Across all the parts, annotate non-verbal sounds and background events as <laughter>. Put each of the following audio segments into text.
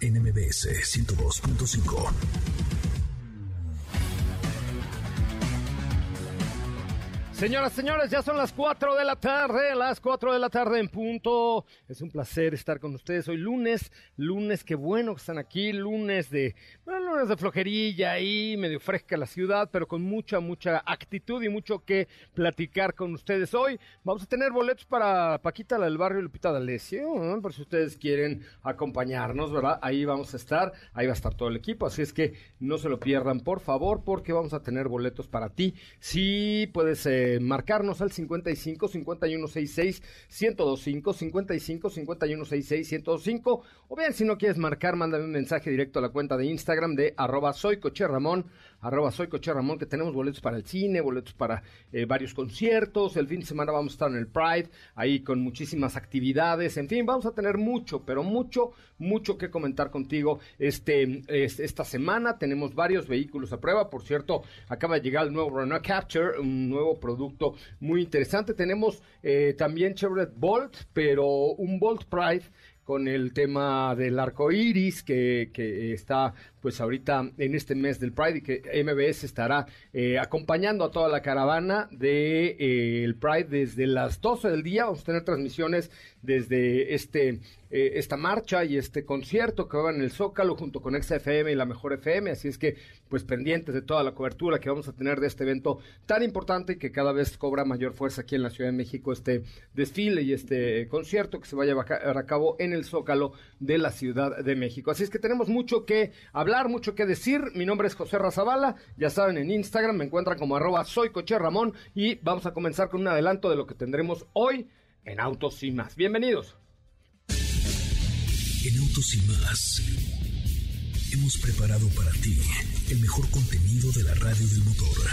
NMBS 102.5. Señoras, señores, ya son las 4 de la tarde, las 4 de la tarde en punto. Es un placer estar con ustedes hoy lunes, lunes, qué bueno que están aquí, lunes de, bueno, lunes de flojerilla ahí, medio fresca la ciudad, pero con mucha, mucha actitud y mucho que platicar con ustedes hoy. Vamos a tener boletos para Paquita, la del barrio Lupita D'Alessio, por si ustedes quieren acompañarnos, ¿verdad? Ahí vamos a estar, ahí va a estar todo el equipo, así es que no se lo pierdan, por favor, porque vamos a tener boletos para ti. Sí, puedes... Eh, marcarnos al 55 5166 1025 55 5166 1025 o bien si no quieres marcar, mándame un mensaje directo a la cuenta de Instagram de arroba soy coche Ramón arroba soy Coche Ramón, que tenemos boletos para el cine, boletos para eh, varios conciertos. El fin de semana vamos a estar en el Pride, ahí con muchísimas actividades. En fin, vamos a tener mucho, pero mucho, mucho que comentar contigo este, esta semana. Tenemos varios vehículos a prueba. Por cierto, acaba de llegar el nuevo Renault Capture, un nuevo producto muy interesante. Tenemos eh, también Chevrolet Bolt, pero un Bolt Pride con el tema del arco iris que, que, está pues ahorita en este mes del Pride y que MBS estará eh, acompañando a toda la caravana de eh, el Pride desde las 12 del día. Vamos a tener transmisiones desde este eh, esta marcha y este concierto que va en el Zócalo junto con XFM y la Mejor FM, así es que pues pendientes de toda la cobertura que vamos a tener de este evento tan importante y que cada vez cobra mayor fuerza aquí en la Ciudad de México este desfile y este concierto que se va a llevar a cabo en el Zócalo de la Ciudad de México. Así es que tenemos mucho que hablar, mucho que decir. Mi nombre es José Razabala, ya saben en Instagram me encuentran como arroba soy Coche Ramón y vamos a comenzar con un adelanto de lo que tendremos hoy en Autos y más. Bienvenidos. En Autos y más hemos preparado para ti el mejor contenido de la radio del motor.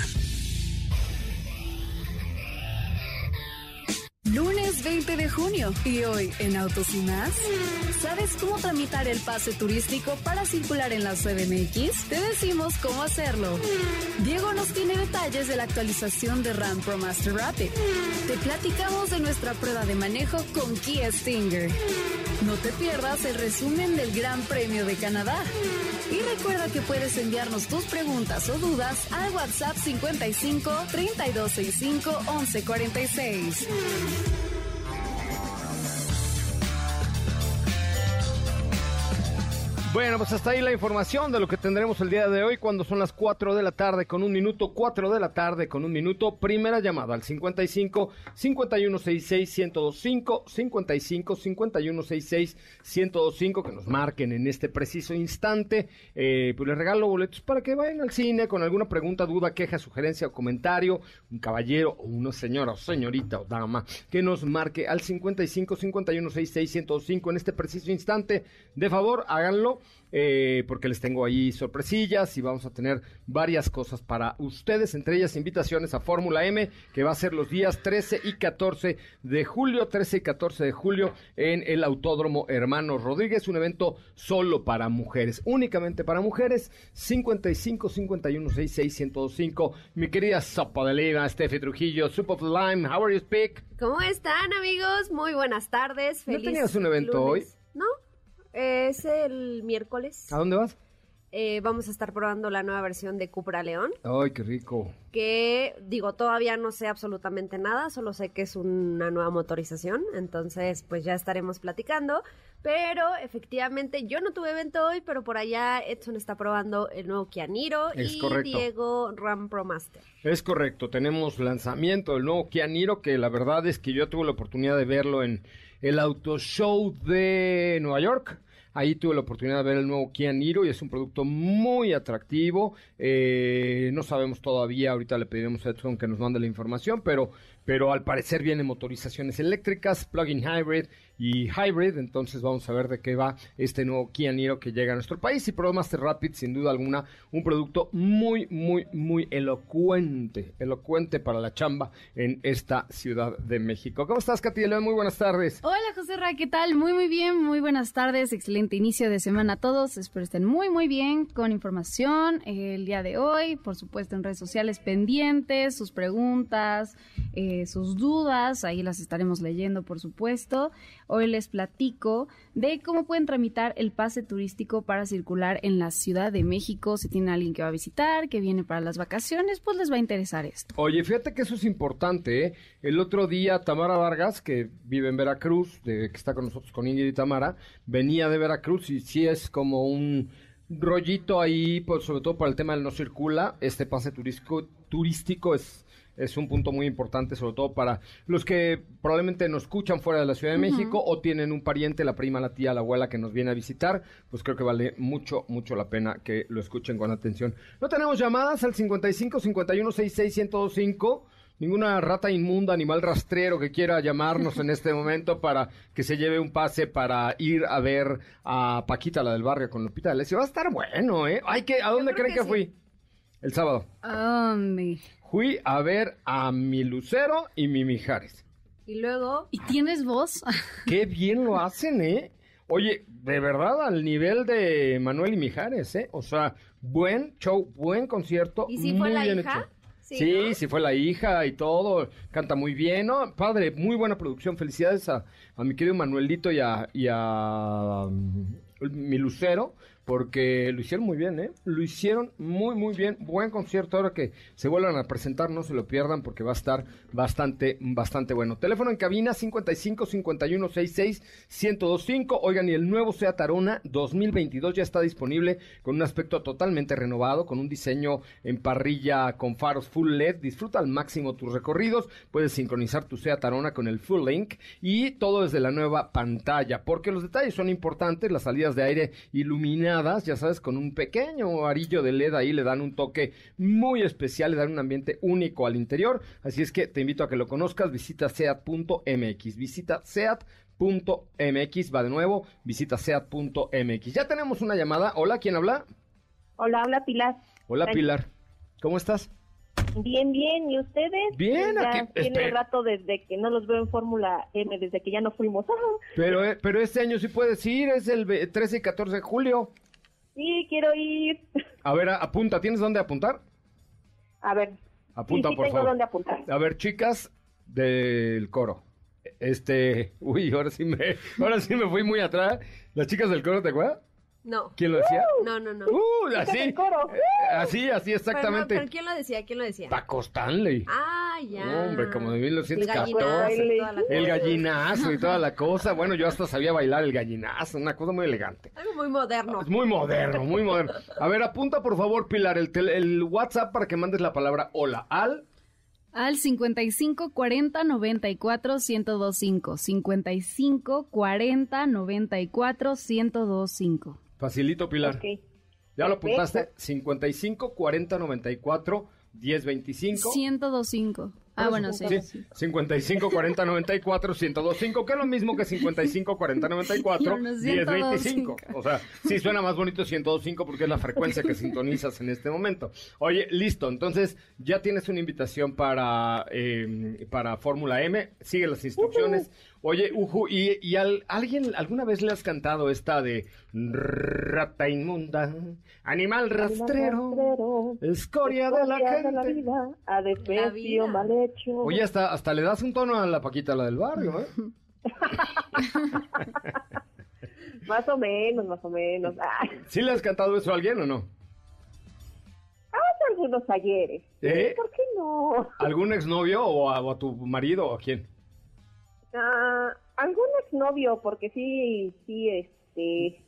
Lunes 20 de junio y hoy en Autos y más. ¿Sabes cómo tramitar el pase turístico para circular en la CDMX? Te decimos cómo hacerlo. Diego nos tiene detalles de la actualización de RAM Pro Master Rapid. Te platicamos de nuestra prueba de manejo con Kia Stinger. No te pierdas el resumen del Gran Premio de Canadá. Y recuerda que puedes enviarnos tus preguntas o dudas al WhatsApp 55 3265 1146. Bueno, pues hasta ahí la información de lo que tendremos el día de hoy cuando son las 4 de la tarde con un minuto, 4 de la tarde con un minuto. Primera llamada al 55 5166 1025 55 5166 1025 que nos marquen en este preciso instante. Eh, pues les regalo boletos para que vayan al cine con alguna pregunta, duda, queja, sugerencia o comentario. Un caballero o una señora o señorita o dama que nos marque al 55 5166 1025 en este preciso instante. De favor, háganlo eh, porque les tengo ahí sorpresillas y vamos a tener varias cosas para ustedes, entre ellas invitaciones a Fórmula M, que va a ser los días 13 y 14 de julio, 13 y 14 de julio en el Autódromo Hermanos Rodríguez, un evento solo para mujeres, únicamente para mujeres, 55 51 66 105. Mi querida Sopa de Lima, Steffi Trujillo, Soup of Lime, how are you speak? ¿Cómo están amigos? Muy buenas tardes. Feliz ¿No tenías un evento hoy? ¿No? Es el miércoles. ¿A dónde vas? Eh, vamos a estar probando la nueva versión de Cupra León. ¡Ay, qué rico! Que, digo, todavía no sé absolutamente nada, solo sé que es una nueva motorización, entonces pues ya estaremos platicando. Pero efectivamente yo no tuve evento hoy, pero por allá Edson está probando el nuevo Kia Niro Es y correcto. Diego Ram Pro Master. Es correcto, tenemos lanzamiento del nuevo Kia Niro, que la verdad es que yo tuve la oportunidad de verlo en el Auto Show de Nueva York. Ahí tuve la oportunidad de ver el nuevo Kia Niro y es un producto muy atractivo. Eh, no sabemos todavía, ahorita le pediremos a Edson que nos mande la información, pero, pero al parecer vienen motorizaciones eléctricas, plug-in hybrid y hybrid. Entonces vamos a ver de qué va este nuevo Kia Niro que llega a nuestro país. Y ProMaster Rapid, sin duda alguna, un producto muy, muy, muy elocuente, elocuente para la chamba en esta Ciudad de México. ¿Cómo estás, Katy? Muy buenas tardes. Hola José Ra, ¿qué tal? Muy muy bien, muy buenas tardes, excelente inicio de semana a todos, espero estén muy muy bien con información eh, el día de hoy, por supuesto en redes sociales pendientes, sus preguntas, eh, sus dudas, ahí las estaremos leyendo por supuesto. Hoy les platico de cómo pueden tramitar el pase turístico para circular en la Ciudad de México, si tienen alguien que va a visitar, que viene para las vacaciones, pues les va a interesar esto. Oye, fíjate que eso es importante. ¿eh? El otro día Tamara Vargas, que vive en Veracruz, de, que está con nosotros con Ingrid y Tamara, venía de Veracruz y sí es como un rollito ahí, pues, sobre todo para el tema del no circula. Este pase turístico, turístico es, es un punto muy importante, sobre todo para los que probablemente nos escuchan fuera de la Ciudad de México o tienen un pariente, la prima, la tía, la abuela que nos viene a visitar, pues creo que vale mucho, mucho la pena que lo escuchen con atención. No tenemos llamadas al 55 51 66 1025. Ninguna rata inmunda, animal rastrero que quiera llamarnos en este momento para que se lleve un pase para ir a ver a Paquita, la del barrio, con Lupita D'Alessio. Va a estar bueno, ¿eh? Ay, que, ¿A dónde creen que que, fui? El sábado. ¿Dónde? Fui a ver a mi Lucero y mi Mijares. Y luego, ¿Y tienes voz? <laughs> Qué bien lo hacen, ¿eh? Oye, de verdad, al nivel de Manuel y Mijares, ¿eh? O sea, buen show, buen concierto. ¿y si muy fue la bien hija? hecho. Sí, ¿no? sí fue la hija y todo, canta muy bien, ¿no? Padre, muy buena producción, felicidades a, a mi querido Manuelito y a, y a um, mi Lucero, porque lo hicieron muy bien, ¿eh? Lo hicieron muy, muy bien, buen concierto, ahora que se vuelvan a presentar, no se lo pierdan porque va a estar bastante, bastante bueno. Teléfono en cabina 55 51 66 1025, oigan, y el nuevo Seat Arona 2022 ya está disponible con un aspecto totalmente renovado, con un diseño en parrilla con faros full LED. Disfruta al máximo tus recorridos. Puedes sincronizar tu Seat Arona con el Full Link y todo desde la nueva pantalla, porque los detalles son importantes. Las salidas de aire iluminadas, ya sabes, con un pequeño arillo de LED ahí le dan un toque muy especial, le dan un ambiente único al interior. Así es que te invito a que lo conozcas. Visita seat.mx. Visita seat.mx. Va de nuevo. Visita seat.mx. Ya tenemos una llamada. Hola, ¿quién habla? Hola, hola Pilar. Hola. Pilar. ¿Cómo estás? Bien, bien. ¿Y ustedes? Bien, ya aquí- Tiene espera. rato desde que no los veo en Fórmula M, desde que ya no fuimos. <laughs> Pero, eh, pero este año sí puedes ir, es el ve- 13 y 14 de julio. Sí, quiero ir. A ver, apunta, ¿tienes dónde apuntar? A ver. Apunta, sí, sí por tengo favor. dónde apuntar. A ver, chicas del coro. Este, <laughs> uy, ahora sí me, ahora sí me fui muy atrás. Las chicas del coro, ¿te acuerdas? No, ¿Quién lo decía? no, no, no. Uh, así. eh, Así, así Pero, exactamente. pero ¿quién lo decía? ¿Quién lo decía? Paco Stanley. Ah, ya. No, hombre, como de El 1914. gallinazo y toda la El cosa. gallinazo y toda la cosa. Bueno, yo hasta sabía bailar el gallinazo, una cosa muy elegante. Algo muy moderno. Es muy moderno, muy moderno. A ver, apunta por favor, Pilar, el, tel- el WhatsApp para que mandes la palabra hola al Al 55 40 94 1025. 55 40 94 1025. Facilito, Pilar. Ok. ¿Ya lo apuntaste? 55 40 94 10 25. 1025. Ah, bueno, sí. Sí, 55 40 94 1025, que es lo mismo que 55 40 94 Yo no, 10 25. 125. O sea, sí suena más bonito 1025 porque es la frecuencia que sintonizas en este momento. Oye, listo, entonces ya tienes una invitación para, eh, para Fórmula M, sigue las instrucciones. Oye, Uju, ¿y, y al- alguien alguna vez le has cantado esta de rata inmunda, animal rastrero, Rastrero, escoria de la escoria de la gente? vida, La vida. mal hecho. Oye, hasta, hasta le das un tono a la Paquita, la del barrio, ¿eh? <laughs> Más o menos, más o menos. Ay, ¿Sí le has cantado eso a alguien o no? hace algunos ayeres. ¿Eh? ¿Por qué no? ¿Algún exnovio o a, o a tu marido o a quién? Ah, algún exnovio, porque sí, sí, este,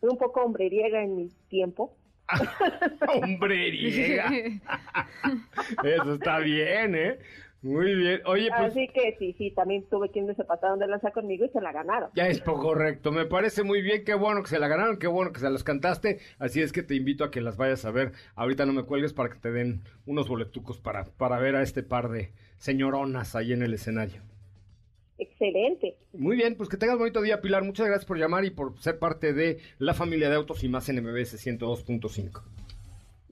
fui un poco hombreriega en mi tiempo. <laughs> Hombreriega. <laughs> Eso está bien, ¿eh? Muy bien. Oye, pues Así que sí, sí, también tuve quienes se pasaron de lanza conmigo y se la ganaron. ya es poco correcto. Me parece muy bien. Qué bueno que se la ganaron, qué bueno que se las cantaste. Así es que te invito a que las vayas a ver. Ahorita no me cuelgues para que te den unos boletucos para, para ver a este par de señoronas ahí en el escenario. Excelente. Muy bien, pues que tengas bonito día, Pilar. Muchas gracias por llamar y por ser parte de la familia de autos y más en MBS 102.5.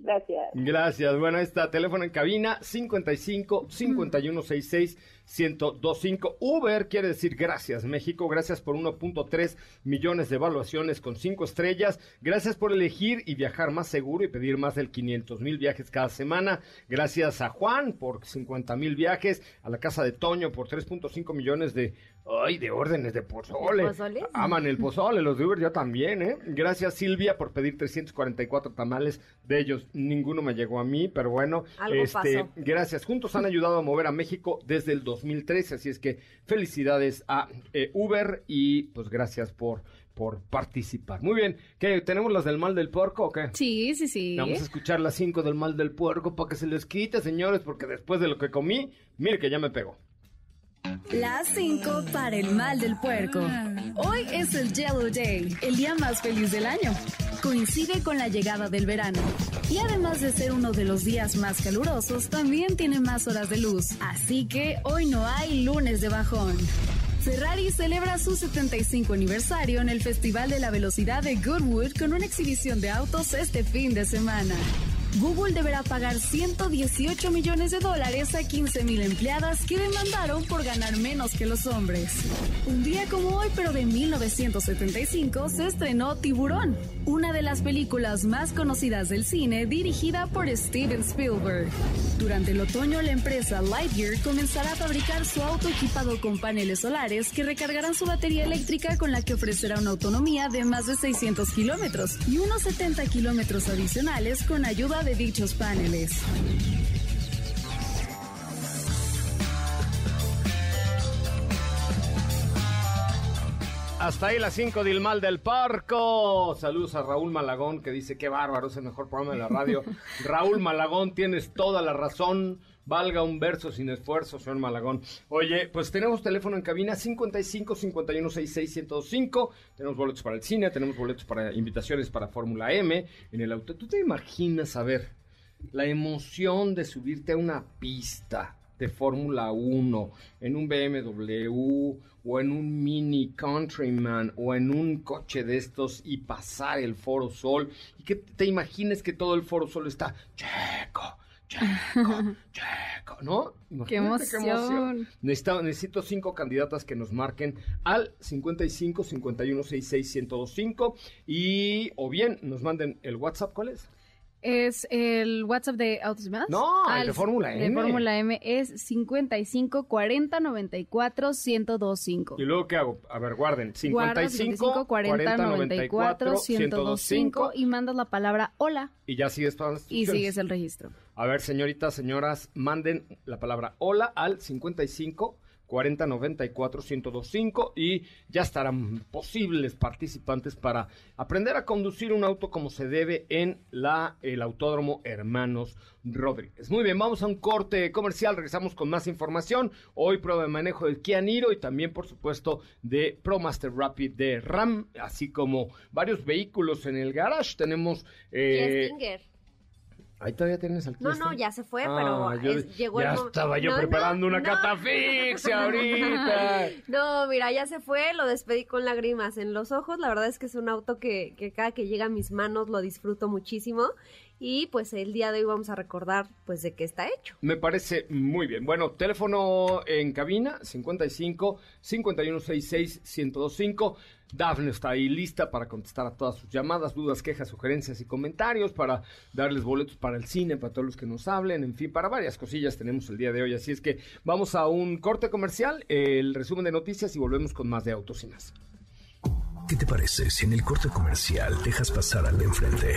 Gracias. Gracias. Bueno, ahí está, teléfono en cabina 55 5166 1025. Uber quiere decir gracias, México. Gracias por 1.3 millones de evaluaciones con 5 estrellas. Gracias por elegir y viajar más seguro y pedir más del 500 mil viajes cada semana. Gracias a Juan por 50 mil viajes. A la casa de Toño por 3.5 millones de, ay, de órdenes de pozole. ¿De? Aman el pozole, los de Uber yo también, ¿eh? Gracias Silvia por pedir 344 tamales. De ellos ninguno me llegó a mí, pero bueno. Algo este, pasó. Gracias. Juntos han ayudado a mover a México desde el 2013, así es que felicidades a eh, Uber y pues gracias por, por participar. Muy bien. ¿Qué? ¿Tenemos las del mal del puerco o qué? Sí, sí, sí. Vamos a escuchar las 5 del mal del puerco para que se les quite, señores, porque después de lo que comí, mire que ya me pegó. Las 5 para el mal del puerco. Hoy es el Yellow Day, el día más feliz del año. Coincide con la llegada del verano. Y además de ser uno de los días más calurosos, también tiene más horas de luz. Así que hoy no hay lunes de bajón. Ferrari celebra su 75 aniversario en el Festival de la Velocidad de Goodwood con una exhibición de autos este fin de semana. Google deberá pagar 118 millones de dólares a 15 mil empleadas que demandaron por ganar menos que los hombres. Un día como hoy, pero de 1975, se estrenó Tiburón, una de las películas más conocidas del cine dirigida por Steven Spielberg. Durante el otoño, la empresa Lightyear comenzará a fabricar su auto equipado con paneles solares que recargarán su batería eléctrica con la que ofrecerá una autonomía de más de 600 kilómetros y unos 70 kilómetros adicionales con ayuda de dichos paneles. Hasta ahí las 5 del mal del parco. Saludos a Raúl Malagón que dice que bárbaro, es el mejor programa de la radio. <laughs> Raúl Malagón, tienes toda la razón. Valga un verso sin esfuerzo, señor Malagón. Oye, pues tenemos teléfono en cabina 55 51 66 105. Tenemos boletos para el cine, tenemos boletos para invitaciones para Fórmula M en el auto. ¿Tú te imaginas, a ver, la emoción de subirte a una pista de Fórmula 1 en un BMW o en un Mini Countryman o en un coche de estos y pasar el Foro Sol y que te imagines que todo el Foro Sol está checo, checo, checo, ¿no? Qué Imagínate emoción. Necesito, necesito cinco candidatas que nos marquen al 55 51 66 1025 y o bien nos manden el WhatsApp, ¿cuál es? Es el WhatsApp de Autos Más. No, el Ah, de Fórmula De M. Fórmula M es 55 40 94 1025. ¿Y luego qué hago? A ver, guarden. Guarda 55 40 94 1025 1025 y mandas la palabra hola y ya sigues todas las y sigues el registro. A ver, señoritas, señoras, manden la palabra hola al 55 40 94 1025 y ya estarán posibles participantes para aprender a conducir un auto como se debe en la el Autódromo Hermanos Rodríguez. Muy bien, vamos a un corte comercial, regresamos con más información. Hoy prueba de manejo del Kia Niro y también, por supuesto, de ProMaster Rapid de RAM, así como varios vehículos en el garage. Tenemos eh. Ahí todavía tienes al No, no, ya se fue, Ah, pero yo- es- llegó ya el mo- estaba yo No, preparando no, una no. catafixia ahorita. <laughs> No, mira, ya se fue, lo despedí con lágrimas en los ojos. La verdad es que es un auto que, que cada que llega a mis manos lo disfruto muchísimo. Y pues el día de hoy vamos a recordar pues de qué está hecho. Me parece muy bien. Bueno, teléfono en cabina 55 5166 1025. Dafne está ahí lista para contestar a todas sus llamadas, dudas, quejas, sugerencias y comentarios, para darles boletos para el cine, para todos los que nos hablen, en fin, para varias cosillas tenemos el día de hoy. Así es que vamos a un corte comercial, el resumen de noticias y volvemos con más de autos y más. ¿Qué te parece si en el corte comercial dejas pasar al de enfrente?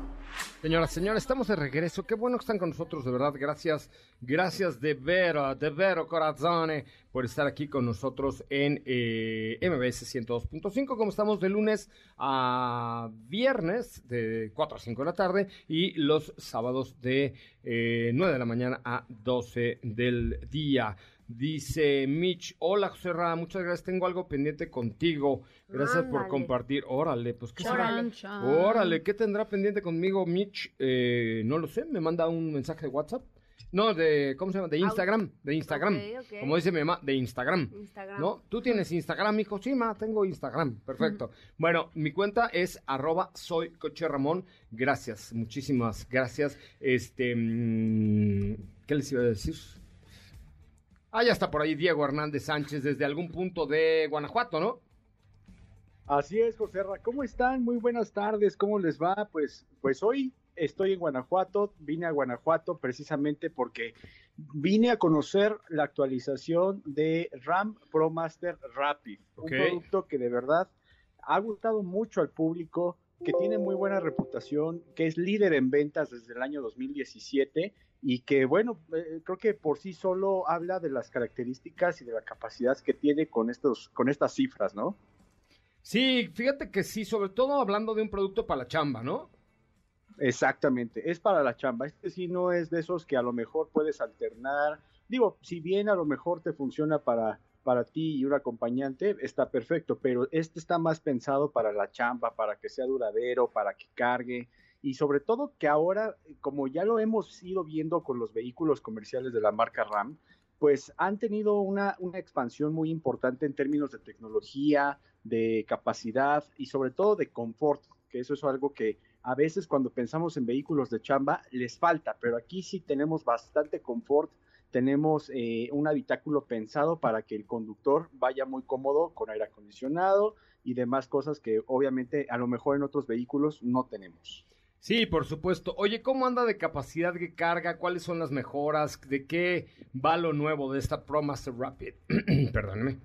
Señoras, señores, estamos de regreso. Qué bueno que están con nosotros, de verdad. Gracias, gracias de vero, de vero corazón, por estar aquí con nosotros en eh, MBS 102.5. Como estamos de lunes a viernes, de 4 a 5 de la tarde, y los sábados de eh, 9 de la mañana a 12 del día. Dice Mitch, hola José Ra, muchas gracias, tengo algo pendiente contigo. Gracias por compartir. Órale, pues qué será? Órale, ¿qué tendrá pendiente conmigo Mitch? Eh, no lo sé, me manda un mensaje de WhatsApp. No, de, ¿cómo se llama? De Instagram, de Instagram. Como dice mi mamá, de Instagram. Instagram. ¿No? ¿Tú tienes Instagram, hijo? Sí, ma, tengo Instagram. Perfecto. Bueno, mi cuenta es arroba soy coche Ramón. Gracias, muchísimas gracias. Este, mm, ¿qué les iba a decir? Ah, ya está por ahí Diego Hernández Sánchez desde algún punto de Guanajuato, ¿no? Así es, José Ra. ¿Cómo están? Muy buenas tardes. ¿Cómo les va? Pues, pues hoy estoy en Guanajuato. Vine a Guanajuato precisamente porque vine a conocer la actualización de RAM Pro Master Rapid. Un producto que de verdad ha gustado mucho al público, que tiene muy buena reputación, que es líder en ventas desde el año 2017 y que, bueno, eh, creo que por sí solo habla de las características y de la capacidad que tiene con, estos, con estas cifras, ¿no? Sí, fíjate que sí, sobre todo hablando de un producto para la chamba, ¿no? Exactamente, es para la chamba. Este sí no es de esos que a lo mejor puedes alternar. Digo, si bien a lo mejor te funciona para, para ti y un acompañante, está perfecto, pero este está más pensado para la chamba, para que sea duradero, para que cargue. Y sobre todo que ahora, como ya lo hemos ido viendo con los vehículos comerciales de la marca RAM, pues han tenido una, una expansión muy importante en términos de tecnología, de capacidad y sobre todo de confort, que eso es algo que a veces cuando pensamos en vehículos de chamba les falta, pero aquí sí tenemos bastante confort, tenemos eh, un habitáculo pensado para que el conductor vaya muy cómodo con aire acondicionado y demás cosas que obviamente a lo mejor en otros vehículos no tenemos. Sí, por supuesto. Oye, ¿cómo anda de capacidad de carga? ¿Cuáles son las mejoras? ¿De qué va lo nuevo de esta ProMaster Rapid? <clears throat> Perdóneme.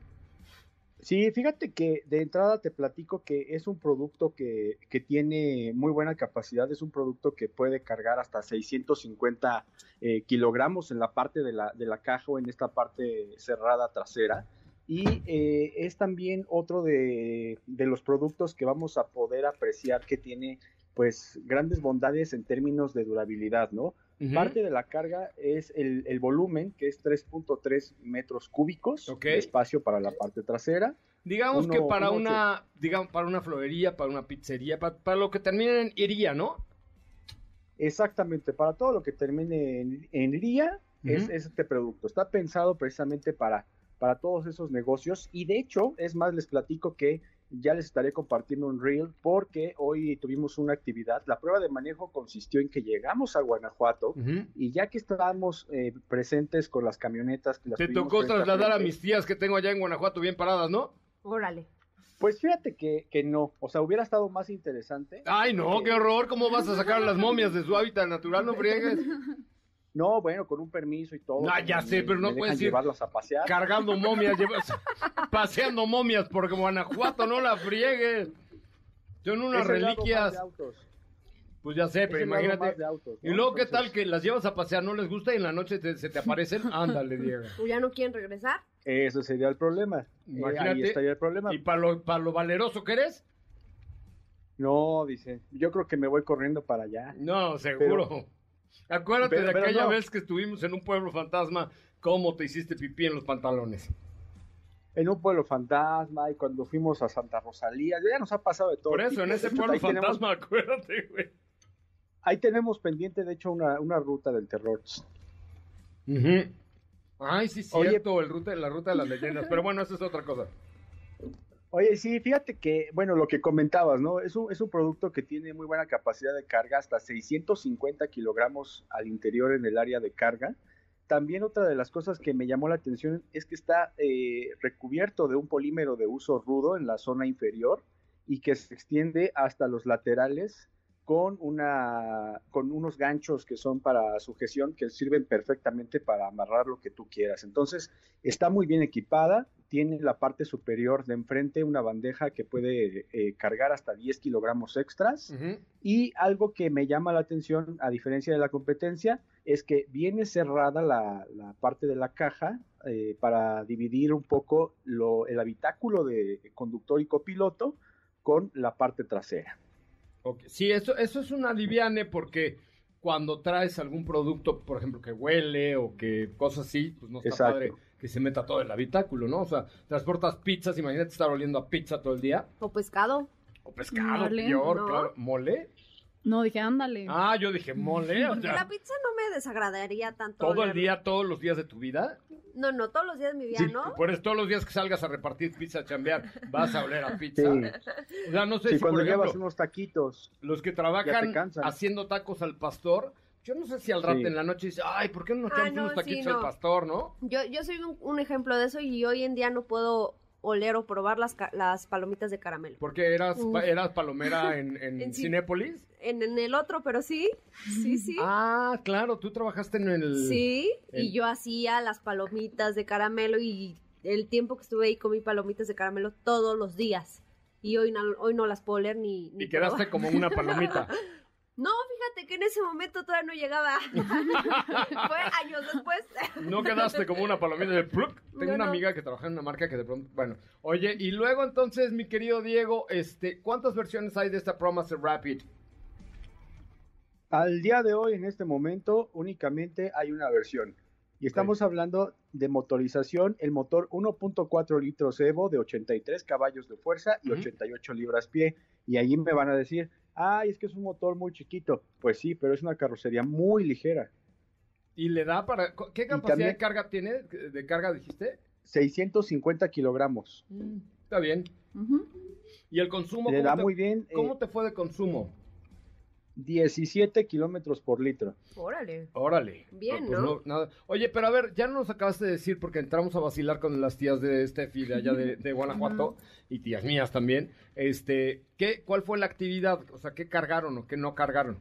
Sí, fíjate que de entrada te platico que es un producto que, que tiene muy buena capacidad, es un producto que puede cargar hasta 650 eh, kilogramos en la parte de la, de la caja o en esta parte cerrada trasera. Y eh, es también otro de, de los productos que vamos a poder apreciar que tiene pues grandes bondades en términos de durabilidad, ¿no? Parte de la carga es el, el volumen, que es 3.3 metros cúbicos de espacio para la parte trasera. Digamos que para una, digamos, para una florería, para una pizzería, para, para lo que termine en iría, ¿no? Exactamente, para todo lo que termine en, en iría es, es este producto. Está pensado precisamente para, para todos esos negocios y de hecho, es más, les platico que ya les estaré compartiendo un reel porque hoy tuvimos una actividad. La prueba de manejo consistió en que llegamos a Guanajuato y ya que estábamos eh, presentes con las camionetas que las Te tocó trasladar a mis tías que tengo allá en Guanajuato bien paradas, ¿no? Órale. Pues fíjate que, que no, o sea, hubiera estado más interesante. Ay, no, qué horror. ¿Cómo vas a sacar a las momias de su hábitat natural? No friegues. <laughs> No, bueno, con un permiso y todo. Ah, ya me- sé, pero no me puedes ir llevarlas a pasear. Cargando momias, <laughs> llevas- paseando momias porque Guanajuato no la friegues. Son unas Es el lado más reliquias. de autos. Pues ya sé, Es pero imagínate. más de autos, Y luego, ¿qué Entonces, tal que las llevas a pasear? ¿No les gusta y en la noche te- se te aparecen? <laughs> Ándale, Diego. ¿O ya no quieren regresar? Ese sería el problema. Eh, Imagínate. ahí estaría el problema. ¿Y para lo, para lo valeroso que eres? No, dice. Yo creo que me voy corriendo para allá. No, seguro. Acuérdate pero- de aquella no. vez que estuvimos en un pueblo fantasma, cómo te hiciste pipí en los pantalones. En un pueblo fantasma y cuando fuimos a Santa Rosalía, ya nos ha pasado de todo. Por eso, tipo. en ese pueblo ahí tenemos- fantasma, acuérdate, güey. ahí tenemos pendiente, de hecho, una, una ruta del terror. Ujú. Ay, sí, Oye- cierto, el ruta, la ruta de las leyendas. Pero bueno, eso es otra cosa. Oye, sí, fíjate que, bueno, lo que comentabas, ¿no? Es un, es un producto que tiene muy buena capacidad de carga, hasta 650 kilogramos al interior en el área de carga. También otra de las cosas que me llamó la atención es que está eh, recubierto de un polímero de uso rudo en la zona inferior y que se extiende hasta los laterales con, una, con unos ganchos que son para sujeción que sirven perfectamente para amarrar lo que tú quieras. Entonces, está muy bien equipada, tiene la parte superior de enfrente una bandeja que puede eh, cargar hasta 10 kilogramos extras. Y algo que me llama la atención, a diferencia de la competencia, es que viene cerrada la, parte de la caja eh, para dividir un poco lo, el habitáculo de conductor y copiloto con la parte trasera. Sí, eso, eso es una liviane porque cuando traes algún producto, por ejemplo, que huele o que cosas así, pues no está padre que se meta todo el habitáculo, ¿no? O sea, transportas pizzas, imagínate estar oliendo a pizza todo el día. O pescado. O pescado, peor, claro. ¿Mole? No, dije, ándale. Ah, yo dije, mole. O sea, la pizza no me desagradaría tanto. ¿Todo el día, todos los días de tu vida? No, no, todos los días de mi vida, ¿no? Por eso todos los días que salgas a repartir pizza, a chambear, vas a oler a pizza. O sea, no sé si cuando por ejemplo, llevas unos taquitos. Los que trabajan haciendo tacos al pastor, yo no sé si al rato en la noche dice, ay, ¿por qué no nos echamos ah, unos taquitos al pastor, no? Yo, yo soy un, ejemplo de eso y hoy en día no puedo oler o probar las, las palomitas de caramelo. ¿Porque eras, eras palomera <laughs> en, en, Cinépolis? En, el otro, pero sí, sí, sí. Ah, claro, tú trabajaste en el... Sí, y yo hacía las palomitas de caramelo y el tiempo que estuve ahí comí palomitas de caramelo todos los días. Y hoy no, hoy no las puedo oler ni... y quedaste como una palomita. <laughs> No, fíjate que en ese momento todavía no llegaba. <laughs> Fue años después. no quedaste como una palomita de pluk. Tengo una amiga que trabaja en una marca que de pronto, bueno, oye, y luego entonces, mi querido Diego, este, ¿cuántas versiones hay de esta Promise Rapid? Al día de hoy, en este momento, únicamente hay una versión. Y estamos hablando de motorización, el motor 1.4 litros Evo de 83 caballos de fuerza y 88 libras pie. Y ahí me van a decir, ay, es que es un motor muy chiquito. Pues sí, pero es una carrocería muy ligera. ¿Y le da para... ¿Qué capacidad de carga tiene? ¿De carga dijiste? 650 kilogramos. Mm, está bien. ¿Y el consumo? Le da muy bien. ¿Cómo eh, te fue de consumo? 17 kilómetros por litro. Órale. Órale. Bien, pues ¿no? Oye, pero a ver, ya no nos acabaste de decir, porque entramos a vacilar con las tías de Steffi de allá de, <laughs> Guanajuato, y tías mías también, este, ¿qué, ¿cuál fue la actividad? O sea, ¿qué cargaron o qué no cargaron?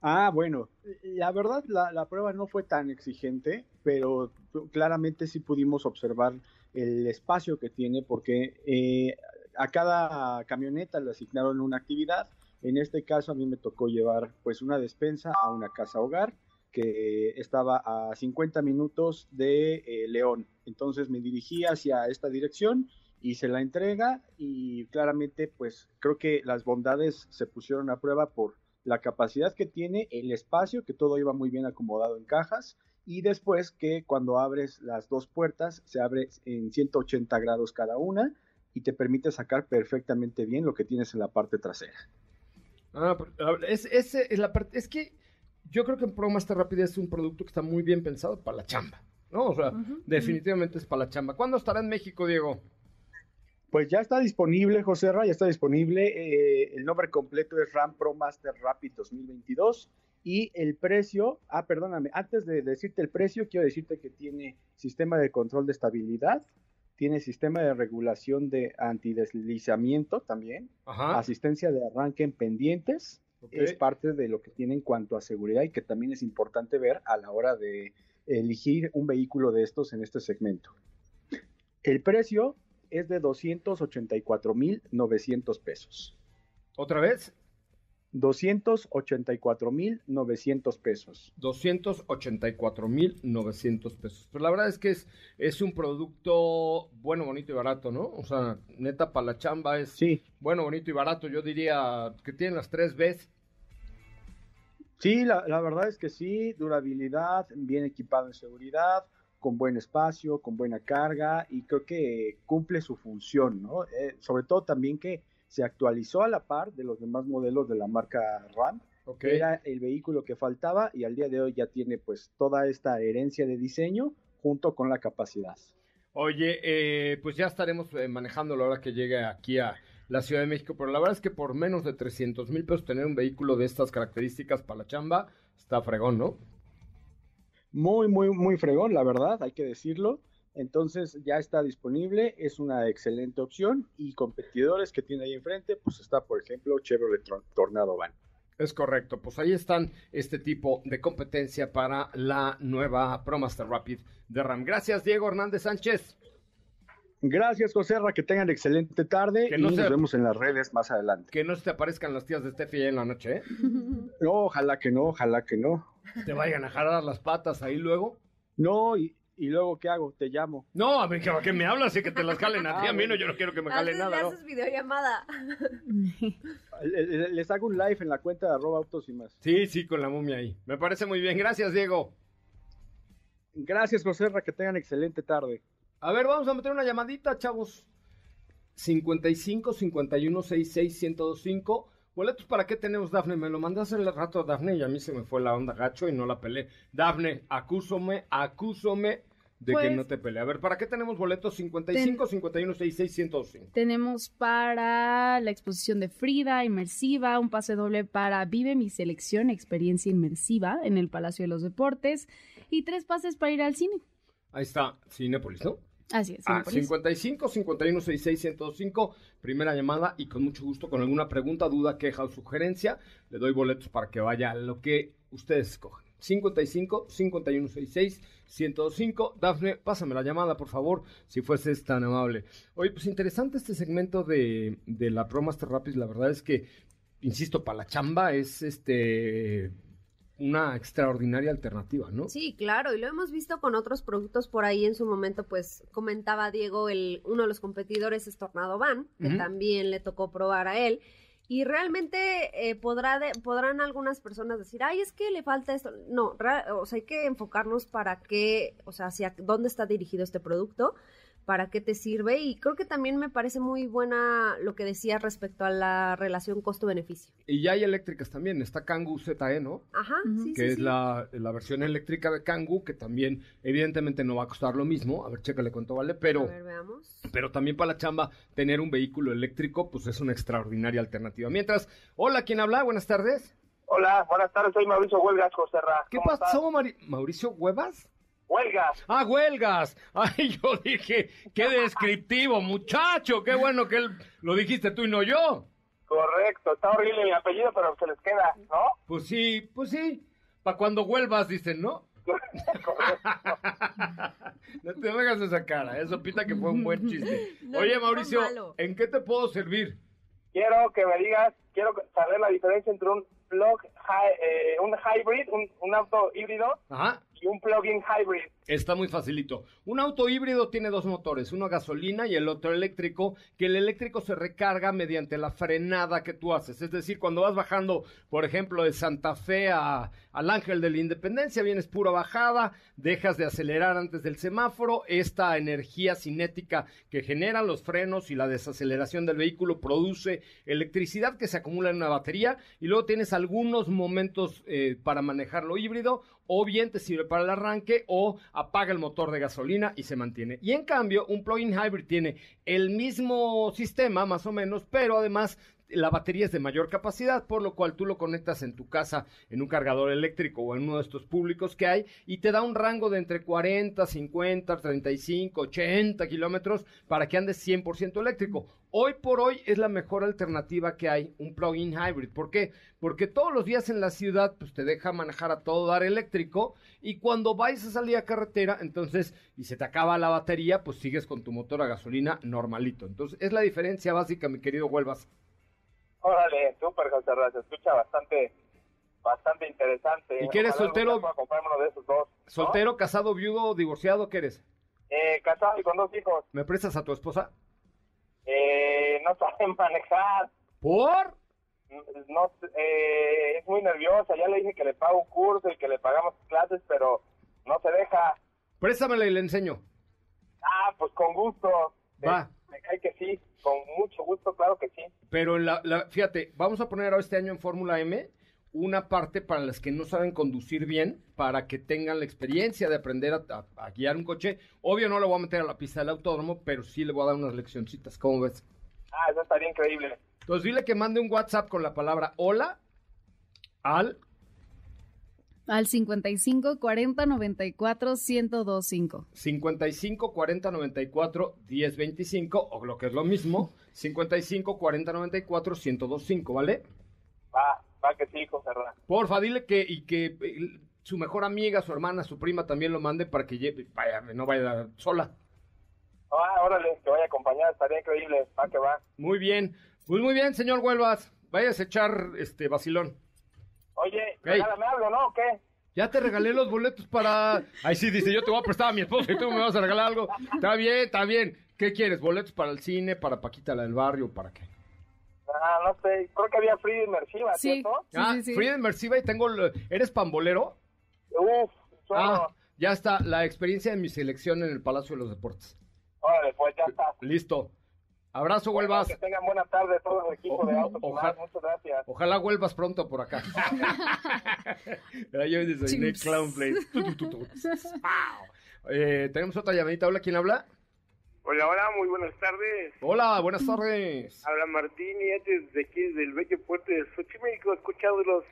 Ah, bueno, la verdad la, prueba no fue tan exigente, pero claramente sí pudimos observar el espacio que tiene, porque eh, a cada camioneta le asignaron una actividad, en este caso a mí me tocó llevar pues una despensa a una casa hogar que estaba a 50 minutos de eh, León. Entonces me dirigí hacia esta dirección, hice la entrega y claramente pues creo que las bondades se pusieron a prueba por la capacidad que tiene, el espacio, que todo iba muy bien acomodado en cajas y después que cuando abres las dos puertas se abre en 180 grados cada una y te permite sacar perfectamente bien lo que tienes en la parte trasera. Ah, es, es, es, la parte, es que yo creo que en Pro Master Rapid es un producto que está muy bien pensado para la chamba, ¿no? O sea, definitivamente es para la chamba. ¿Cuándo estará en México, Diego? Pues ya está disponible, José Ra, ya está disponible. Eh, el nombre completo es RAM Pro Master Rapid 2022 y el precio, ah, perdóname, antes de decirte el precio, quiero decirte que tiene sistema de control de estabilidad, tiene sistema de regulación de antideslizamiento también, asistencia de arranque en pendientes, es parte de lo que tiene en cuanto a seguridad y que también es importante ver a la hora de elegir un vehículo de estos en este segmento. El precio es de 284.900 pesos. ¿Otra vez? 284.900 pesos. 284.900 pesos. Pero la verdad es que es, es un producto bueno, bonito y barato, ¿no? O sea, neta para la chamba es sí. bueno, bonito y barato. Yo diría que tiene las tres Bs. Sí, la, la verdad es que sí, durabilidad, bien equipado en seguridad, con buen espacio, con buena carga y creo que cumple su función, ¿no? Eh, sobre todo también que se actualizó a la par de los demás modelos de la marca RAM. Era el vehículo que faltaba y al día de hoy ya tiene pues toda esta herencia de diseño junto con la capacidad. Oye, eh, pues ya estaremos eh, manejando la hora que llegue aquí a la Ciudad de México, pero la verdad es que por menos de 300 mil pesos tener un vehículo de estas características para la chamba está fregón, ¿no? Muy, muy, muy fregón, la verdad, hay que decirlo. Entonces ya está disponible, es una excelente opción y competidores que tiene ahí enfrente, pues está por ejemplo Chevrolet Tornado Van. Es correcto, pues ahí están este tipo de competencia para la nueva ProMaster Rapid de RAM. Gracias, Diego Hernández Sánchez. Gracias, José Ra, que tengan excelente tarde Que no y se- nos vemos en las redes más adelante. Que no se te aparezcan las tías de Steffi en la noche, ¿eh? No, ojalá que no, ojalá que no. Te vayan a jalar las patas ahí luego. No, y, y luego, ¿qué hago? Te llamo. No, a mí que, que me hablas y que te las jalen a ti. A mí no, yo no quiero que me jalen le nada, ¿no? haces videollamada. <laughs> Le- le- Les hago un live en la cuenta de arroba autos y más. Sí, sí, con la momia ahí. Me parece muy bien. Gracias, Diego. Gracias, José que tengan excelente tarde. A ver, vamos a meter una llamadita, chavos. 55 51 66 1025. Boletos para qué tenemos, Dafne. Me lo mandaste hace el rato, Dafne, y a mí se me fue la onda gacho y no la pelé. Dafne, acúsome, acúsome de que Pues- no te peleé. A ver, ¿para qué tenemos boletos 55 51 66 1025? Tenemos para la exposición de Frida, inmersiva, un pase doble para Vive mi selección, experiencia inmersiva en el Palacio de los Deportes y tres pases para ir al cine. Ahí está, Cinépolis, ¿no? Así es. Cinépolis. 55 51 66 1025, primera llamada y con mucho gusto, con alguna pregunta, duda, queja o sugerencia, le doy boletos para que vaya a lo que ustedes escojan. 55 51 66 1025. Dafne, pásame la llamada, por favor, si fueses tan amable. Oye, pues interesante este segmento de, de la ProMaster Rapid. La verdad es que, insisto, para la chamba es este una extraordinaria alternativa, ¿no? Sí, claro, y lo hemos visto con otros productos por ahí en su momento, pues comentaba Diego, el, uno de los competidores es Tornado Van, que también le tocó probar a él. Y realmente eh, podrá de- podrán algunas personas decir, ay, es que le falta esto. No, o sea, hay que enfocarnos para qué, o sea, hacia dónde está dirigido este producto, para qué te sirve. Y creo que también me parece muy buena lo que decías respecto a la relación costo-beneficio. Y ya hay eléctricas también. Está Kangoo ZE, ¿no? Ajá, sí, que sí, es sí. La, la versión eléctrica de Kangoo, que también evidentemente no va a costar lo mismo, a ver, chécale cuánto vale, A pero, ver, veamos. pero también para la chamba tener un vehículo eléctrico, pues es una extraordinaria alternativa. Mientras, hola, ¿quién habla? Buenas tardes. Hola, buenas tardes, soy Mauricio Huelgas, Joserra. ¿Qué ¿Cómo pasó, Mauricio Huevas? Huelgas. Ah, huelgas. <laughs> Ay, yo dije, qué descriptivo, muchacho, qué bueno que él, lo dijiste tú y no yo. Correcto, está horrible mi apellido, pero se les queda, ¿no? Pues sí, pues sí, para cuando vuelvas, dicen, ¿no? <laughs> no te hagas esa cara, eso pita que fue un buen chiste. <laughs> No, Oye, Mauricio. ¿en qué te puedo servir? Quiero que me digas, quiero saber la diferencia entre un plug, eh, un hybrid, un, un auto híbrido Ajá, y un plug-in hybrid. está muy facilito. Un auto híbrido tiene dos motores, uno a gasolina y el otro eléctrico, que el eléctrico se recarga mediante la frenada que tú haces. Es decir, cuando vas bajando, por ejemplo, de Santa Fe a, al Ángel de la Independencia, vienes pura bajada, dejas de acelerar antes del semáforo, esta energía cinética que generan los frenos y la desaceleración del vehículo produce electricidad que se acumula en una batería y luego tienes algunos momentos eh, para manejarlo híbrido o bien te sirve para el arranque o apaga el motor de gasolina y se mantiene. Y en cambio, un plug-in hybrid tiene el mismo sistema más o menos, pero además la batería es de mayor capacidad, por lo cual tú lo conectas en tu casa en un cargador eléctrico o en uno de estos públicos que hay y te da un rango de entre 40, 50, 35, 80 kilómetros para que andes 100% eléctrico. Hoy por hoy es la mejor alternativa que hay, un plug-in hybrid. ¿Por qué? Porque todos los días en la ciudad pues te deja manejar a todo dar eléctrico y cuando vais a salir a carretera, entonces, y se te acaba la batería, pues sigues con tu motor a gasolina normalito. Entonces, es la diferencia básica, mi querido Huelvas. Órale, súper, se escucha bastante, bastante interesante. ¿Y qué eres, soltero? uno de esos dos. ¿no? ¿Soltero, casado, viudo, divorciado? ¿Qué eres? Eh, casado y con dos hijos. ¿Me prestas a tu esposa? Eh, no saben <laughs> manejar. ¿Por? no eh, es muy nerviosa, ya le dije que le pago un curso y que le pagamos clases, pero no se deja. Préstamela y le enseño. Ah, pues con gusto. Va. Cae que sí, con mucho gusto, claro que sí. Pero en la, la- fíjate, vamos a poner ahora este año en Fórmula M una parte para las que no saben conducir bien, para que tengan la experiencia de aprender a, a- a guiar un coche. Obvio no lo voy a meter a la pista del autódromo, pero sí le voy a dar unas leccioncitas, ¿cómo ves? Ah, eso estaría increíble. Entonces dile que mande un WhatsApp con la palabra hola al Al 55 40 94 1025. 55 40 94 10 25 o lo que es lo mismo 55 40 94 1025, ¿vale? Va, Va que sí, José Ra. Porfa, dile que y que eh, su mejor amiga, su hermana, su prima también lo mande para que lleve, vaya, no vaya sola. Ah, órale, que vaya a acompañar, estaría increíble. Va que va. Muy bien. Pues muy bien, señor Huelvas. Vayas a echar este vacilón. Oye, regálame algo, ¿no? ¿O qué? Ya te regalé los boletos para. Ay, sí, dice, yo te voy a prestar a mi esposa y tú me vas a regalar algo. Está bien, está bien. ¿Qué quieres? ¿Boletos para el cine, para Paquita la del barrio, para qué? Ah, no sé, creo que había Free inmersiva, Sí. ¿cierto? ah, sí, sí. Frida Inmersiva y tengo. ¿Eres pambolero? Uf, Ah, chorro. ya está. La experiencia de mi selección en el Palacio de los Deportes. Órale, pues ya está. Listo. Abrazo, Bueno, Huelvas. que tengan buena tarde todo el equipo de Autos ojalá-. Muchas gracias. Ojalá vuelvas pronto por acá. <laughs> Yo desayuné Chins. Clown Play. Tu, tu, tu, tu. <laughs> Pau. Eh, Tenemos otra llamadita. Hola, ¿quién habla? Hola, hola, muy buenas tardes. Hola, buenas tardes. Habla Martín y antes de aquí del bello puerto de Xochimilco, escuchándolos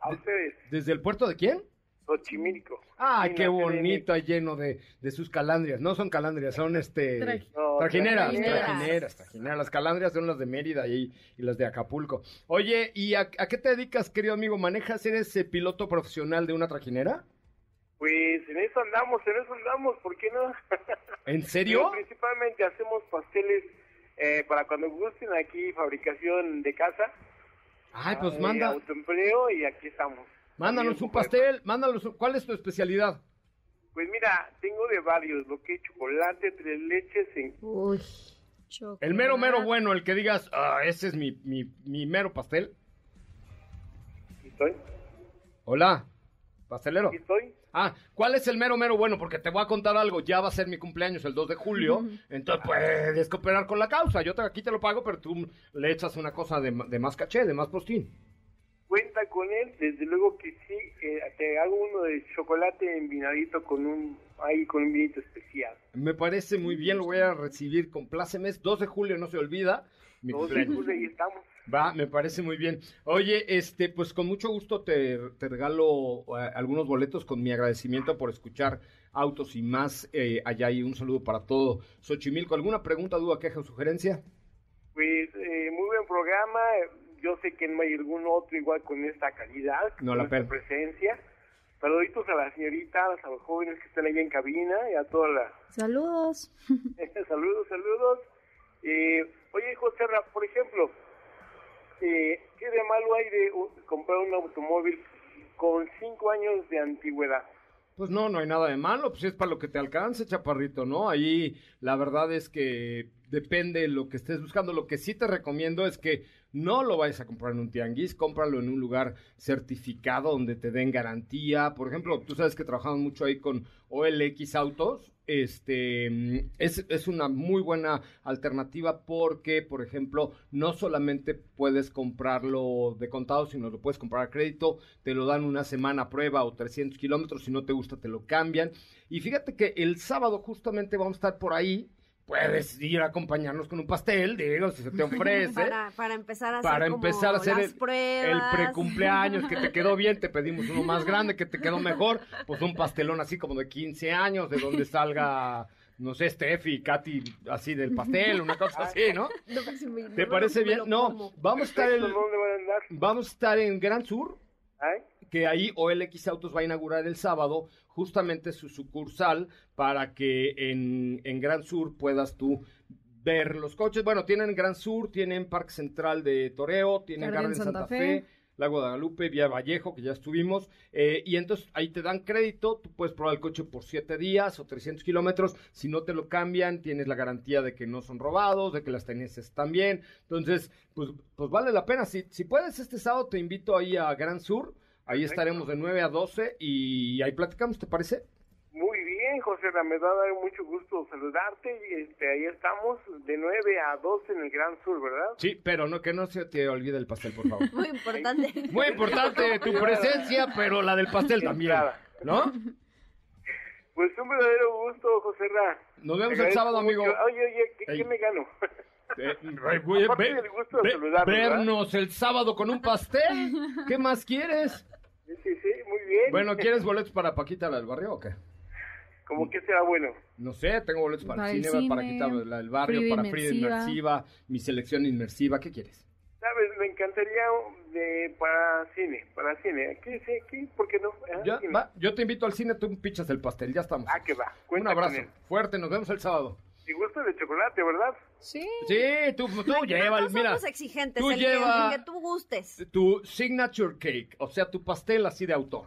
a ustedes. ¿Desde el puerto de quién? Xochimilco. Ay, Sí, qué bonito, lleno de, de sus calandrias. No son calandrias, son este... No, Trajineras, trajineras. trajineras, trajineras. Las calandrias son las de Mérida y, y las de Acapulco. Oye, ¿y a, a qué te dedicas, querido amigo? ¿Manejas, eres eh, piloto profesional de una trajinera? Pues en eso andamos, en eso andamos, ¿por qué no? <laughs> ¿En Pero serio? principalmente hacemos pasteles eh, para cuando gusten aquí, fabricación de casa. Ay, pues eh, manda, Autoempleo y aquí estamos. Mándanos un pastel, mándanos un- ¿Cuál es tu especialidad? Pues mira, tengo de varios, lo que es chocolate, tres leches, en Uy. El mero, mero bueno, el que digas, ah, ese es mi, mi, mi mero pastel. ¿Aquí estoy? Hola, pastelero. ¿Aquí estoy? Ah, ¿cuál es el mero, mero bueno? Porque te voy a contar algo. Ya va a ser mi cumpleaños el 2 de julio. Entonces puedes cooperar con la causa. Yo te, aquí te lo pago, pero tú le echas una cosa de, de más caché, de más postín. Cuenta con él, desde luego que sí, eh, te hago uno de chocolate envinadito con un, ahí con un vinito especial. Me parece muy bien, lo voy a recibir con plácemes. 2 de julio, no se olvida. Mi cumpleaños. juntos ahí estamos. Va, me parece muy bien. Oye, este, pues con mucho gusto te, te regalo eh, algunos boletos con mi agradecimiento por escuchar Autos y más eh, allá y un saludo para todo Xochimilco. ¿Alguna pregunta, duda, queja o sugerencia? Pues eh, muy buen programa, yo sé que no hay algún otro igual con esta calidad, No, con la esta presencia. Saluditos a las señoritas, a los jóvenes que están ahí en cabina y a toda la... Saludos. <laughs> saludos, saludos. Eh, oye, José, Ra, por ejemplo, eh, ¿qué de malo hay de uh, comprar un automóvil con cinco años de antigüedad? Pues no, no hay nada de malo, pues es para lo que te alcance, chaparrito, ¿no? Ahí la verdad es que depende de lo que estés buscando. Lo que sí te recomiendo es que no lo vayas a comprar en un tianguis, cómpralo en un lugar certificado donde te den garantía. Por ejemplo, tú sabes que trabajamos mucho ahí con OLX Autos. Este mm, es, es una muy buena alternativa porque, por ejemplo, no solamente puedes comprarlo de contado, sino lo puedes comprar a crédito, te lo dan una semana a prueba o 300 kilómetros, si no te gusta te lo cambian. Y fíjate que el sábado justamente vamos a estar por ahí. Puedes ir a acompañarnos con un pastel, digo, si se te <laughs> ofrece. Para, para empezar a hacer, para como empezar a hacer las el, el pruebas. precumpleaños que te quedó bien, te pedimos uno más <laughs> grande que te quedó mejor, pues un pastelón así como de 15 años, de donde salga, no sé, Steffi, Katy, así del pastel, una cosa así, ¿no? <laughs> No, pues, me- ¿Te parece bien? No, vamos a estar en, ¿Dónde van a andar? vamos a estar en Gran Sur, ¿Ay? Que ahí OLX Autos va a inaugurar el sábado justamente su sucursal para que en, en Gran Sur puedas tú ver los coches. Bueno, tienen Gran Sur, tienen Parque Central de Toreo, tienen Garden Garden Santa, Santa Fe. Fe. Lago de Guadalupe, Vía Vallejo, que ya estuvimos, eh, y entonces ahí te dan crédito, tú puedes probar el coche por 7 días o 300 kilómetros, si no te lo cambian, tienes la garantía de que no son robados, de que las tenencias están bien, entonces, pues, pues vale la pena, si, si puedes este sábado te invito ahí a Gran Sur, ahí estaremos de 9 a 12 y ahí platicamos, ¿te parece? Muy bien, José, me va a dar mucho gusto saludarte y este, ahí estamos de 9 a 12 en el Gran Sur, ¿verdad? Sí, pero no que no se te olvide el pastel, por favor. <laughs> Muy importante. Muy importante tu presencia, pero la del pastel también, ¿no? Pues un verdadero gusto, José Ra. Nos vemos el sábado, amigo. mucho. Oye, oye, ¿qué, me gano? Eh, <laughs> Aparte ve- del gusto de ve- vernos el sábado con un pastel. ¿Qué más quieres? Sí, sí, sí, muy bien. Bueno, ¿quieres boletos para Paquita la del barrio o qué? ¿Cómo que será bueno? No sé, tengo boletos para Para el cine, para Paquita la del barrio, Frida para Frida Inmersiva. Inmersiva, mi selección inmersiva. ¿Qué quieres? Sabes, me encantaría de, para cine, para cine. Aquí, sí, aquí, ¿por qué no? Ah, Ya, va, yo te invito al cine, tú pichas el pastel, ya estamos. Ah, que va. Un Cuenta abrazo con él. fuerte, nos vemos el sábado. Y gusto de chocolate, ¿verdad? Sí. Sí, tú, tú lleva, No mira, somos exigentes, tú el, que- lleva- el que tú gustes. tu signature cake, o sea, tu pastel así de autor.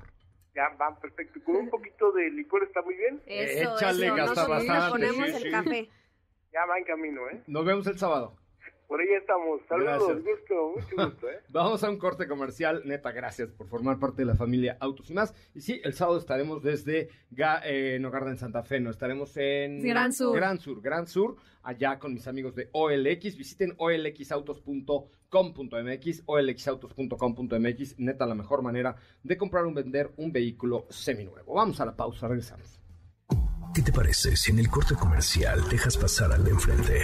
Ya, va, perfecto. Con un poquito de licor está muy bien. Eso, Échale, eso. gasta Nosotros le bastante, ponemos sí, el sí. café. Ya va en camino, ¿eh? Nos vemos el sábado. Por ahí estamos. Saludos, Gracias. gusto, mucho gusto, ¿eh? <laughs> Vamos a un corte comercial. Neta, gracias por formar parte de la familia Autos y más. Y sí, el sábado estaremos desde Ga, eh, Nogarda en Santa Fe. No estaremos en Gran Sur. Gran Sur, Gran Sur, allá con mis amigos de OLX. Visiten olxautos.com.mx, olxautos.com.mx. Neta, la mejor manera de comprar o vender un vehículo seminuevo. Vamos a la pausa, regresamos. ¿Qué te parece si en el corte comercial dejas pasar al de enfrente?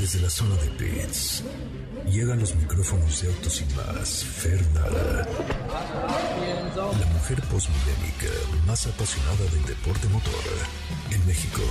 Desde la zona de pits, llegan los micrófonos de Autos y más, Fernanda. La mujer postmodélica más apasionada del deporte motor en México.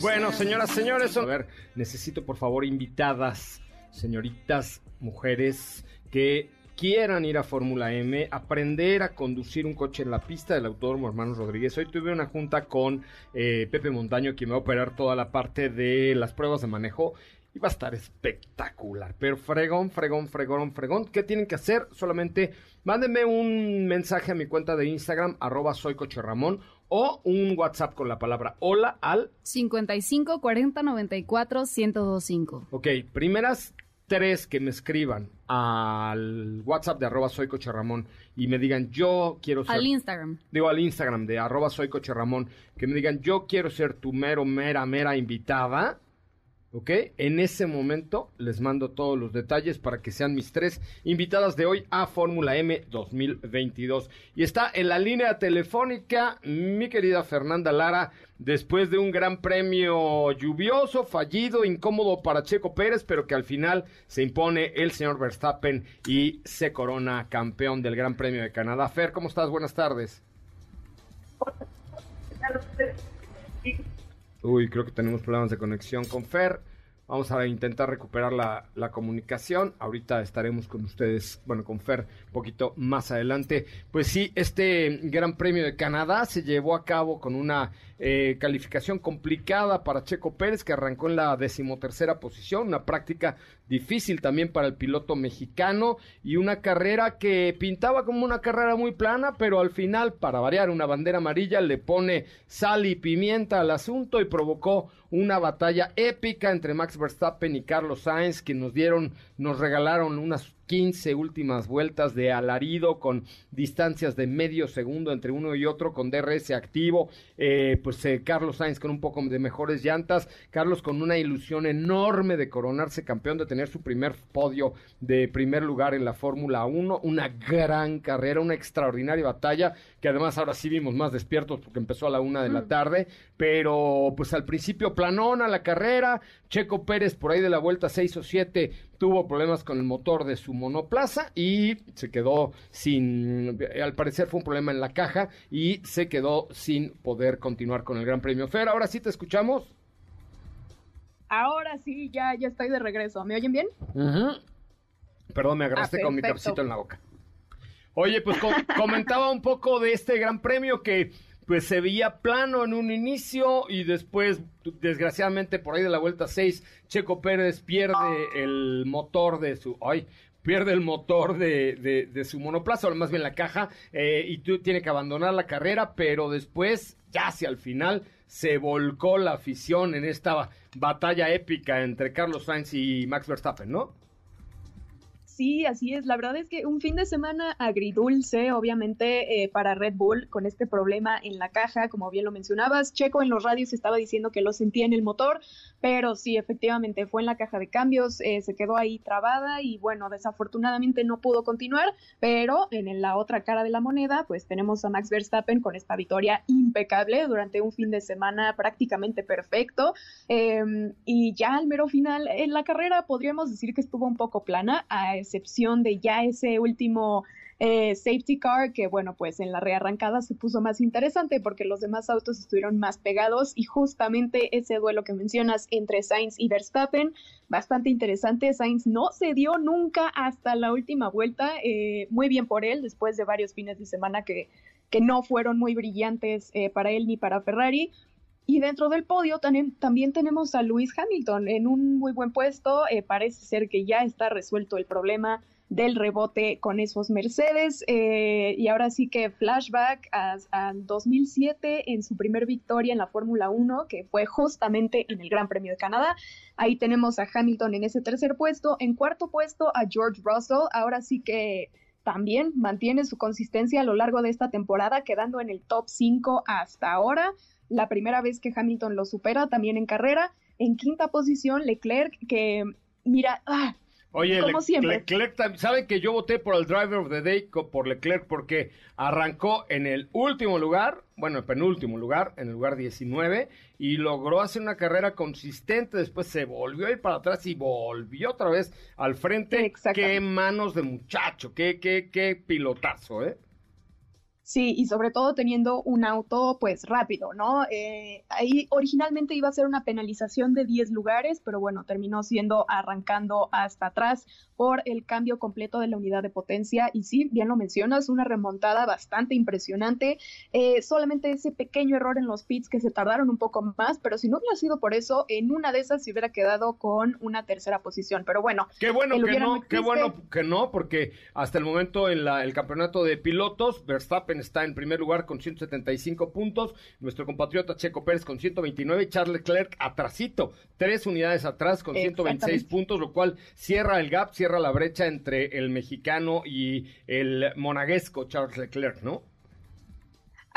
Bueno, señoras, señores, a ver, necesito por favor invitadas, señoritas, mujeres que quieran ir a Fórmula M, aprender a conducir un coche en la pista del Autódromo Hermanos Rodríguez. Hoy tuve una junta con eh, Pepe Montaño, quien me va a operar toda la parte de las pruebas de manejo. Y va a estar espectacular, pero fregón, fregón, fregón, fregón. ¿Qué tienen que hacer? Solamente mándenme un mensaje a mi cuenta de Instagram, arroba soy Coche Ramón, o un WhatsApp con la palabra hola al 55 40 94 1025. Ok, primeras tres que me escriban al WhatsApp de arroba soy Coche Ramón y me digan yo quiero ser... Al Instagram. Digo al Instagram de arroba soy Coche Ramón, que me digan yo quiero ser tu mero, mera, mera invitada. ¿Ok? En ese momento les mando todos los detalles para que sean mis tres invitadas de hoy a Fórmula M 2022. Y está en la línea telefónica mi querida Fernanda Lara, después de un gran premio lluvioso, fallido, incómodo para Checo Pérez, pero que al final se impone el señor Verstappen y se corona campeón del Gran Premio de Canadá. Fer, ¿cómo estás? Buenas tardes. Uy, creo que tenemos problemas de conexión con Fer. Vamos a intentar recuperar la, la comunicación. Ahorita estaremos con ustedes, bueno, con Fer un poquito más adelante. Pues sí, este Gran Premio de Canadá se llevó a cabo con una eh, calificación complicada para Checo Pérez, que arrancó en la decimotercera posición, una práctica difícil también para el piloto mexicano y una carrera que pintaba como una carrera muy plana, pero al final, para variar, una bandera amarilla le pone sal y pimienta al asunto y provocó una batalla épica entre Max Verstappen y Carlos Sainz, que nos dieron, nos regalaron unas 15 últimas vueltas de alarido con distancias de medio segundo entre uno y otro con DRS activo, eh, pues eh, Carlos Sainz con un poco de mejores llantas, Carlos con una ilusión enorme de coronarse campeón, de tener su primer podio de primer lugar en la Fórmula 1, una gran carrera, una extraordinaria batalla, que además ahora sí vimos más despiertos porque empezó a la una de la tarde, pero pues al principio planona la carrera, Checo Pérez por ahí de la vuelta 6 o 7 tuvo problemas con el motor de su monoplaza y se quedó sin, al parecer fue un problema en la caja y se quedó sin poder continuar con el Gran Premio. Fer, ahora sí te escuchamos. Ahora sí, ya, ya estoy de regreso. ¿Me oyen bien? Perdón, me agarraste Ah, con mi capsito en la boca. Oye, pues co- <laughs> comentaba un poco de este Gran Premio que pues se veía plano en un inicio y después, desgraciadamente, por ahí de la vuelta 6, Checo Pérez pierde el motor de su... ¡Ay! Pierde el motor de, de- de su monoplaza, o más bien la caja, eh, y tú tiene que abandonar la carrera, pero después, ya hacia el final, se volcó la afición en esta batalla épica entre Carlos Sainz y Max Verstappen, ¿no? Sí, así es. La verdad es que un fin de semana agridulce, obviamente, eh, para Red Bull, con este problema en la caja, como bien lo mencionabas. Checo en los radios estaba diciendo que lo sentía en el motor, pero sí, efectivamente, fue en la caja de cambios, eh, se quedó ahí trabada y bueno, desafortunadamente no pudo continuar, pero en la otra cara de la moneda, pues tenemos a Max Verstappen con esta victoria impecable durante un fin de semana prácticamente perfecto. Em, y ya al mero final, en la carrera podríamos decir que estuvo un poco plana, excepción de ya ese último eh, safety car, que bueno, pues en la rearrancada se puso más interesante porque los demás autos estuvieron más pegados y justamente ese duelo que mencionas entre Sainz y Verstappen, bastante interesante. Sainz no se dio nunca hasta la última vuelta, eh, muy bien por él, después de varios fines de semana que, que no fueron muy brillantes eh, para él ni para Ferrari. Y dentro del podio también, también tenemos a Lewis Hamilton en un muy buen puesto. parece ser que ya está resuelto el problema del rebote con esos Mercedes. Eh, y ahora sí que flashback a, 2007 en su primer victoria en la Fórmula 1, que fue justamente en el Gran Premio de Canadá. Ahí tenemos a Hamilton en ese tercer puesto. En cuarto puesto a George Russell. Ahora sí que también mantiene su consistencia a lo largo de esta temporada, quedando en el top 5 hasta ahora. La primera vez que Hamilton lo supera también en carrera. En quinta posición, Leclerc, que mira, ah, Oye, Leclerc, ¿saben que yo voté por el Driver of the Day por Leclerc porque arrancó en el último lugar, bueno, el penúltimo lugar, en el lugar 19, y logró hacer una carrera consistente, después se volvió a ir para atrás y volvió otra vez al frente. Qué manos de muchacho, qué, qué, qué pilotazo, ¿eh? Sí, y sobre todo teniendo un auto pues rápido, ¿no? Eh, ahí originalmente iba a ser una penalización de 10 lugares, pero bueno, terminó siendo arrancando hasta atrás por el cambio completo de la unidad de potencia. Y sí, bien lo mencionas, una remontada bastante impresionante. Eh, solamente ese pequeño error en los pits que se tardaron un poco más, pero si no hubiera sido por eso, en una de esas se hubiera quedado con una tercera posición. Pero bueno, qué bueno que no, qué bueno que no, porque hasta el momento en la, el campeonato de pilotos, Verstappen está en primer lugar con 175 puntos, nuestro compatriota Checo Pérez con 129 Charles Leclerc atrasito, tres unidades atrás con 126 puntos, lo cual cierra el gap, cierra la brecha entre el mexicano y el monaguesco Charles Leclerc, ¿no?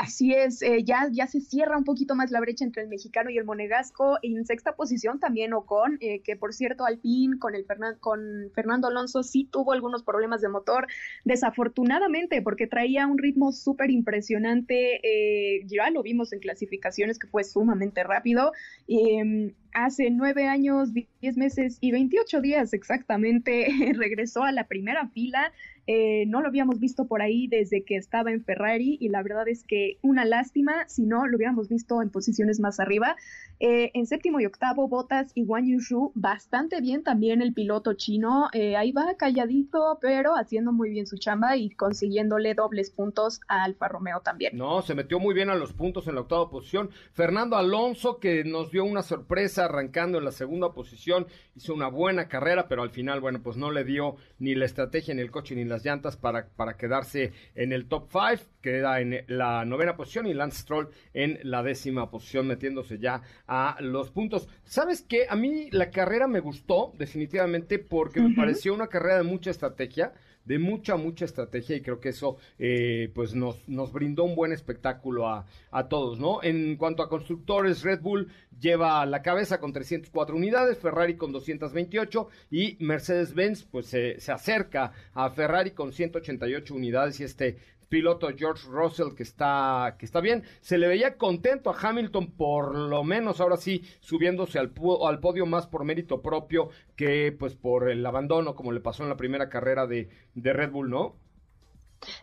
Así es, eh, ya, ya se cierra un poquito más la brecha entre el mexicano y el monegasco. En sexta posición también Ocon, eh, que por cierto Alpine con, el con Fernando Alonso sí tuvo algunos problemas de motor, desafortunadamente, porque traía un ritmo súper impresionante. Eh, ya lo vimos en clasificaciones que fue sumamente rápido. Em, hace nueve años, diez meses y veintiocho días exactamente <laughs> regresó a la primera fila eh, no lo habíamos visto por ahí desde que estaba en Ferrari y la verdad es que una lástima si no lo hubiéramos visto en posiciones más arriba. Eh, en séptimo y octavo, Botas y Wang Yushu, bastante bien también el piloto chino. Eh, ahí va calladito, pero haciendo muy bien su chamba y consiguiéndole dobles puntos a Alfa Romeo también. No, se metió muy bien a los puntos en la octava posición. Fernando Alonso, que nos dio una sorpresa arrancando en la segunda posición, hizo una buena carrera, pero al final, bueno, pues no le dio ni la estrategia, ni el coche, ni las llantas para, para quedarse en el top 5. Queda en la novena posición y Lance Stroll en la décima posición, metiéndose ya a los puntos. ¿Sabes qué? A mí la carrera me gustó definitivamente porque me pareció una carrera de mucha estrategia de mucha, mucha estrategia y creo que eso eh, pues nos, nos brindó un buen espectáculo a, a, todos, ¿no? En cuanto a constructores, Red Bull lleva la cabeza con 304 unidades, Ferrari con 228 y Mercedes-Benz pues se, se acerca a Ferrari con 188 unidades y este piloto George Russell que está, que está bien. Se le veía contento a Hamilton, por lo menos ahora sí, subiéndose al, al podio más por mérito propio que pues por el abandono, como le pasó en la primera carrera de, de Red Bull, ¿no?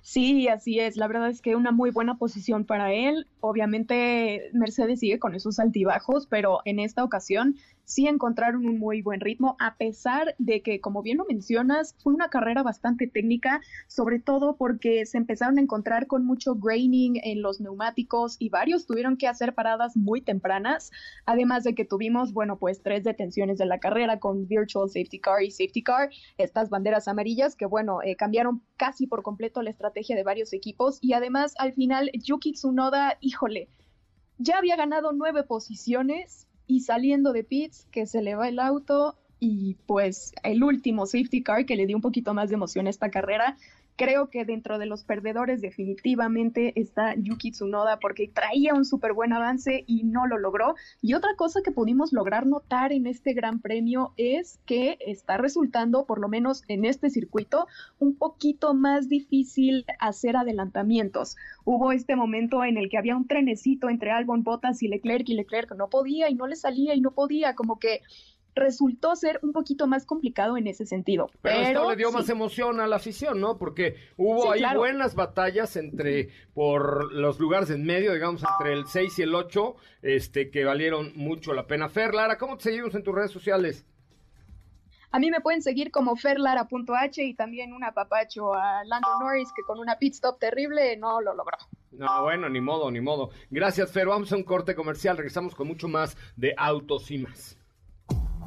Sí, así es. La verdad es que una muy buena posición para él. Obviamente Mercedes sigue con esos altibajos, pero en esta ocasión sí encontraron un muy buen ritmo, a pesar de que, como bien lo mencionas, fue una carrera bastante técnica, sobre todo porque se empezaron a encontrar con mucho graining en los neumáticos y varios tuvieron que hacer paradas muy tempranas, además de que tuvimos, bueno, pues tres detenciones de la carrera con Virtual Safety Car y Safety Car, estas banderas amarillas que, bueno, eh, cambiaron casi por completo la estrategia de varios equipos y además al final Yuki Tsunoda, híjole, ya había ganado nueve posiciones y saliendo de pits, que se le va el auto, y pues el último safety car que le dio un poquito más de emoción a esta carrera. Creo que dentro de los perdedores definitivamente está Yuki Tsunoda porque traía un súper buen avance y no lo logró. Y otra cosa que pudimos lograr notar en este gran premio es que está resultando, por lo menos en este circuito, un poquito más difícil hacer adelantamientos. Hubo este momento en el que había un trenecito entre Albon, Bottas y Leclerc y Leclerc no podía y no le salía y no podía, como que resultó ser un poquito más complicado en ese sentido. Pero, Pero, esto le dio sí. más emoción a la afición, ¿no? Porque hubo Sí, ahí claro. buenas batallas entre, por los lugares en medio, digamos, entre el 6 y el 8, este, que valieron mucho la pena. Fer, Lara, ¿cómo te seguimos en tus redes sociales? A mí me pueden seguir como ferlara.h y también un apapacho a Lando Norris que con una pit stop terrible no lo logró. No, bueno, ni modo, ni modo. Gracias, Fer. Vamos a un corte comercial. Regresamos con mucho más de Autos y más.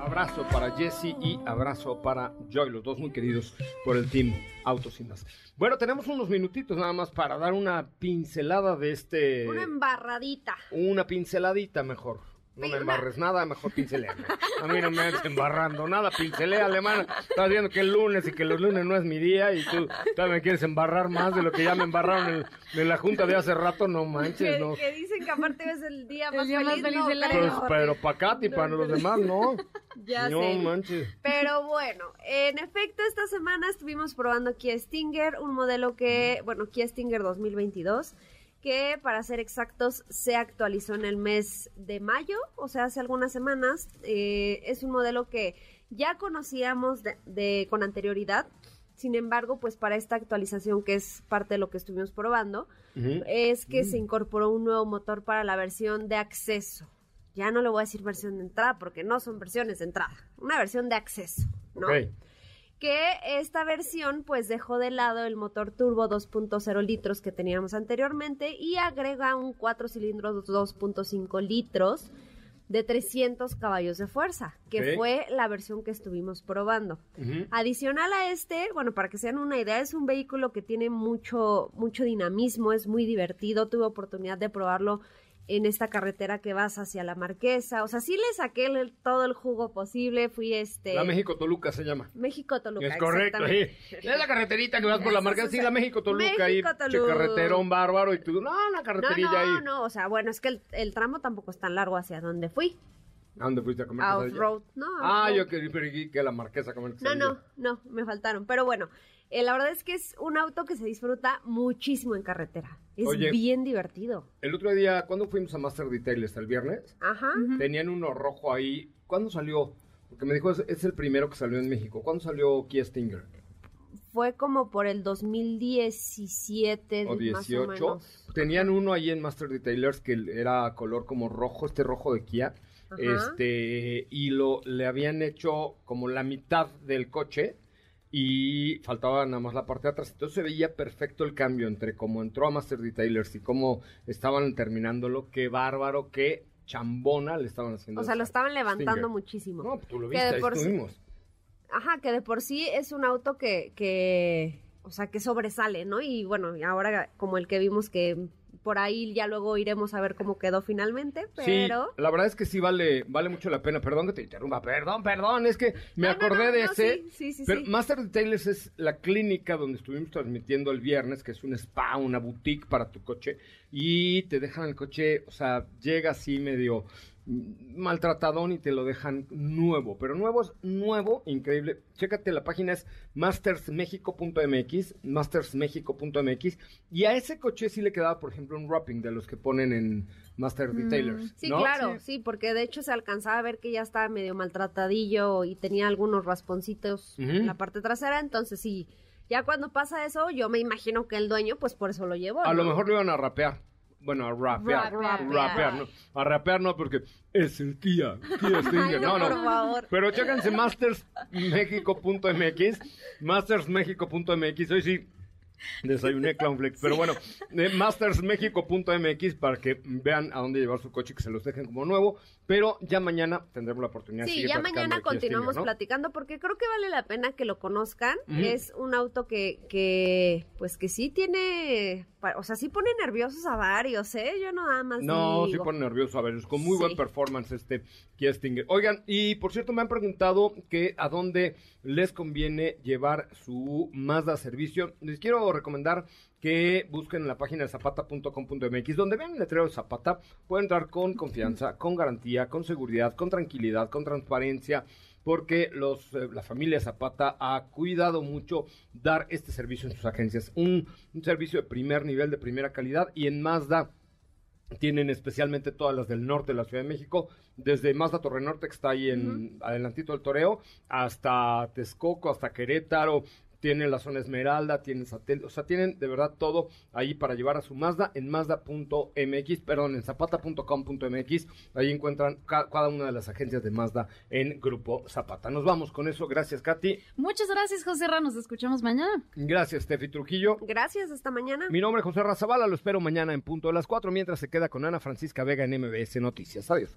Abrazo para Jesse y abrazo para Joy, los dos muy queridos por el team Autos y más. Bueno, tenemos unos minutitos nada más para dar una pincelada de este... Una embarradita. Una pinceladita mejor. No me embarres nada, mejor pinceléame. A mí no me andes embarrando nada, pincelea, alemana. Estás viendo que el lunes y que los lunes no es mi día y tú todavía me quieres embarrar más de lo que ya me embarraron en, en la junta de hace rato, no manches, Que, no. que dicen que aparte es el día El más día feliz. más feliz no, del creo. Pues, pero para Katy, para los demás, no. <laughs> Ya no sé. manches. Pero bueno, en efecto, esta semana estuvimos probando Kia Stinger, un modelo que, bueno, Kia Stinger 2022, que para ser exactos se actualizó en el mes de mayo, o sea, hace algunas semanas. Eh, es un modelo que ya conocíamos de, de- con anterioridad. Sin embargo, pues para esta actualización, que es parte de lo que estuvimos probando, es que se incorporó un nuevo motor para la versión de acceso. Ya no le voy a decir versión de entrada porque no son versiones de entrada, una versión de acceso, ¿no? Que esta versión pues dejó de lado el motor turbo 2.0 litros que teníamos anteriormente y agrega un 4 cilindros 2.5 litros de 300 caballos de fuerza, que fue la versión que estuvimos probando. Adicional a este, bueno, para que se den una idea, es un vehículo que tiene mucho, mucho dinamismo, es muy divertido. Tuve oportunidad de probarlo en esta carretera que vas hacia la Marquesa. O sea, sí le saqué el- todo el jugo posible. Fui este. La México-Toluca se llama. México Toluca. Es correcto, sí. Es la carreterita que vas por la marca. Sí, la ahí. México, Toluca. carreterón bárbaro. Y tú, no, No, carreterilla no, ahí. no, o sea, bueno, es que el, el tramo tampoco es tan largo hacia donde fui. ¿A dónde fuiste a comer? A off-road, ¿no? Ah, off-road. yo quería que, la marquesa comer No, no, no, me faltaron. Pero bueno, eh, la verdad es que es un auto que se disfruta muchísimo en carretera. Es Oye. bien divertido. El otro día, ¿cuándo fuimos a Master Detailers? ¿El viernes? Ajá. Tenían uno rojo ahí. ¿Cuándo salió? Porque me dijo, es, es el primero que salió en México. ¿Cuándo salió Kia Stinger? Fue como por el 2017, ¿O más o 18? menos. Tenían uno ahí en Master Detailers que era color como rojo, este rojo de Kia. Ajá. Este, y lo le habían hecho como la mitad del coche y faltaba nada más la parte de atrás. Entonces se veía perfecto el cambio entre cómo entró a Master Detailers y cómo estaban terminándolo. Qué bárbaro, qué chambona le estaban haciendo. O sea, lo estaban levantando Stinger. muchísimo. No, pues tú lo Que viste, de ahí por sí-. Ajá, que de por sí es un auto que, que, o sea, que sobresale, ¿no? Y bueno, ahora como el que vimos que por ahí ya luego iremos a ver cómo quedó finalmente, pero... Sí, la verdad es que sí vale, vale mucho la pena. Perdón que te interrumpa, perdón, perdón, es que me No, acordé no, de ese. sí, sí, sí, pero. Master Detailers es la clínica donde estuvimos transmitiendo el viernes, que es un spa, una boutique para tu coche, y te dejan el coche, o sea, llega así medio maltratadón y te lo dejan nuevo, pero nuevo es nuevo, increíble. Chécate, la página es mastersmexico.mx, mastersmexico.mx, y a ese coche sí le quedaba, por ejemplo, un wrapping de los que ponen en Master Detailers. Mm, Sí, ¿no? claro, sí. porque de hecho se alcanzaba a ver que ya estaba medio maltratadillo y tenía algunos rasponcitos en la parte trasera, entonces sí, ya cuando pasa eso, yo me imagino que el dueño, pues por eso lo llevó. A lo mejor lo iban a rapear. Bueno, a rapear. Rapear. Rapear, no. A rapear no, porque es el Kia. Kia Stinger. No, no, por favor. Pero chéquense mastersmexico.mx. Mastersmexico.mx. Hoy sí, Desayuné Clownflakes. Pero bueno, eh, mastersmexico.mx para que vean a dónde llevar su coche y que se los dejen como nuevo. Pero ya mañana tendremos la oportunidad de Sí, seguir ya mañana de continuamos Stinger, ¿no? platicando porque creo que vale la pena que lo conozcan. Ujú. Es un auto que, que, pues que sí tiene, o sea, sí pone nerviosos a varios, ¿eh? Yo no nada más No, sí pone nervioso a ver, es con muy buen Sí. performance este Kia Stinger. Oigan, y por cierto me han preguntado que a dónde les conviene llevar su Mazda servicio. Les quiero recomendar que busquen en la página de zapata.com.mx, donde vean el letrero de Zapata, pueden entrar con confianza, con garantía, con seguridad, con tranquilidad, con transparencia, porque los, eh, la familia Zapata ha cuidado mucho dar este servicio en sus agencias. Un, un servicio de primer nivel, de primera calidad, y en Mazda tienen especialmente todas las del norte de la Ciudad de México, desde Mazda Torre Norte, que está ahí en adelantito del Toreo, hasta Texcoco, hasta Querétaro, tienen la zona Esmeralda, tienen satélite, o sea, tienen de verdad todo ahí para llevar a su Mazda en mazda.mx, perdón, en zapata.com.mx, ahí encuentran ca- cada una de las agencias de Mazda en Grupo Zapata. Nos vamos con eso, gracias Katy, Muchas gracias, José Ra. Nos escuchamos mañana. gracias Steffi Trujillo. Gracias, hasta mañana. Mi nombre es José Razabala, lo espero mañana en punto de las 4, mientras se queda con Ana Francisca Vega en MBS Noticias. Adiós.